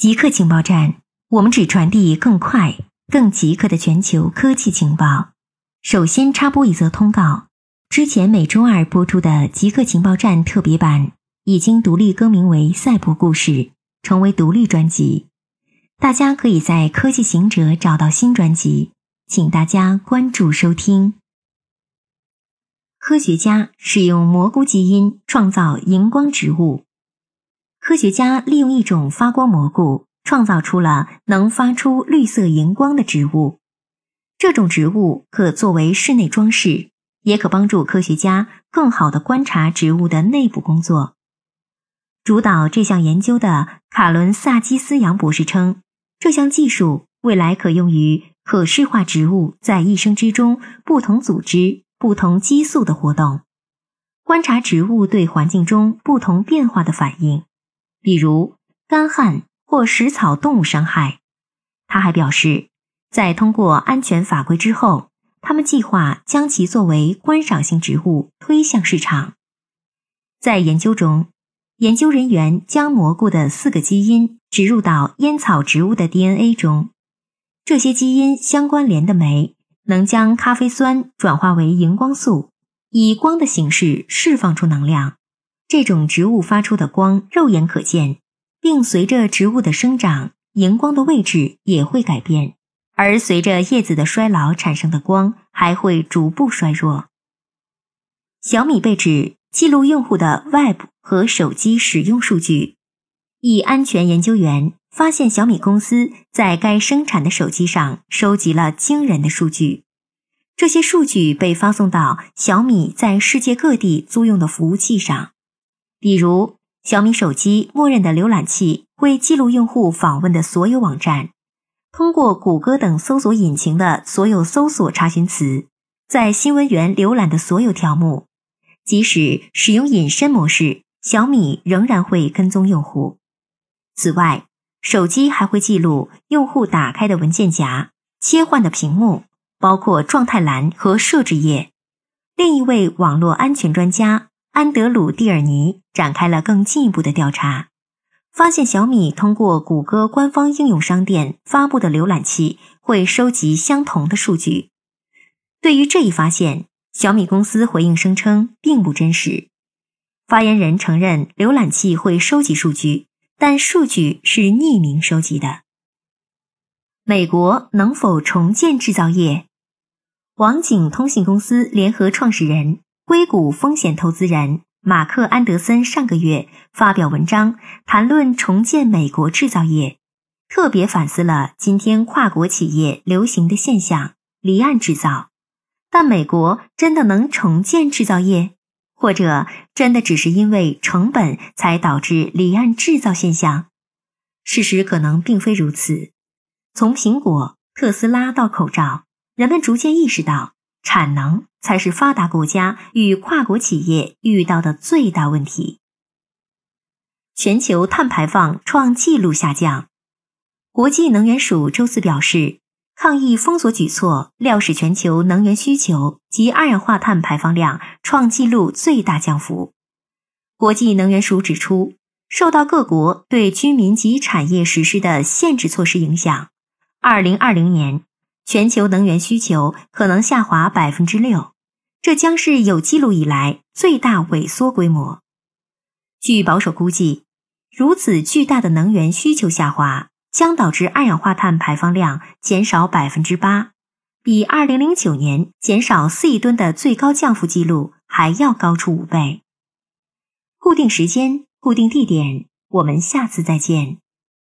极客情报站，我们只传递更快、更极客的全球科技情报。首先插播一则通告：之前每周二播出的极客情报站特别版已经独立更名为《赛博故事》，成为独立专辑。大家可以在科技行者找到新专辑，请大家关注收听。科学家使用蘑菇基因创造荧光植物。科学家利用一种发光蘑菇，创造出了能发出绿色荧光的植物。这种植物可作为室内装饰，也可帮助科学家更好地观察植物的内部工作。主导这项研究的卡伦·萨基斯扬博士称，这项技术未来可用于可视化植物在一生之中不同组织、不同激素的活动，观察植物对环境中不同变化的反应。比如干旱或食草动物伤害。他还表示，在通过安全法规之后，他们计划将其作为观赏性植物推向市场。在研究中，研究人员将蘑菇的四个基因植入到烟草植物的 DNA 中，这些基因相关联的酶能将咖啡酸转化为荧光素，以光的形式释放出能量。这种植物发出的光肉眼可见，并随着植物的生长，荧光的位置也会改变，而随着叶子的衰老产生的光还会逐步衰弱。小米被指记录用户的 Web 和手机使用数据。一安全研究员发现，小米公司在该生产的手机上收集了惊人的数据，这些数据被发送到小米在世界各地租用的服务器上。比如，小米手机默认的浏览器会记录用户访问的所有网站，通过谷歌等搜索引擎的所有搜索查询词，在新闻源浏览的所有条目。即使使用隐身模式，小米仍然会跟踪用户。此外，手机还会记录用户打开的文件夹、切换的屏幕，包括状态栏和设置页。另一位网络安全专家。安德鲁·蒂尔尼展开了更进一步的调查，发现小米通过谷歌官方应用商店发布的浏览器会收集相同的数据。对于这一发现，小米公司回应声称并不真实。发言人承认浏览器会收集数据，但数据是匿名收集的。美国能否重建制造业？网景通信公司联合创始人。硅谷风险投资人马克·安德森上个月发表文章，谈论重建美国制造业，特别反思了今天跨国企业流行的现象——离岸制造。但美国真的能重建制造业，或者真的只是因为成本才导致离岸制造现象？事实可能并非如此。从苹果、特斯拉到口罩，人们逐渐意识到。产能才是发达国家与跨国企业遇到的最大问题。全球碳排放创纪录下降，国际能源署周四表示，抗疫封锁举措料使全球能源需求及二氧化碳排放量创纪录最大降幅。国际能源署指出，受到各国对居民及产业实施的限制措施影响，二零二零年。全球能源需求可能下滑百分之六，这将是有记录以来最大萎缩规模。据保守估计，如此巨大的能源需求下滑将导致二氧化碳排放量减少百分之八，比二零零九年减少四亿吨的最高降幅记录还要高出五倍。固定时间，固定地点，我们下次再见。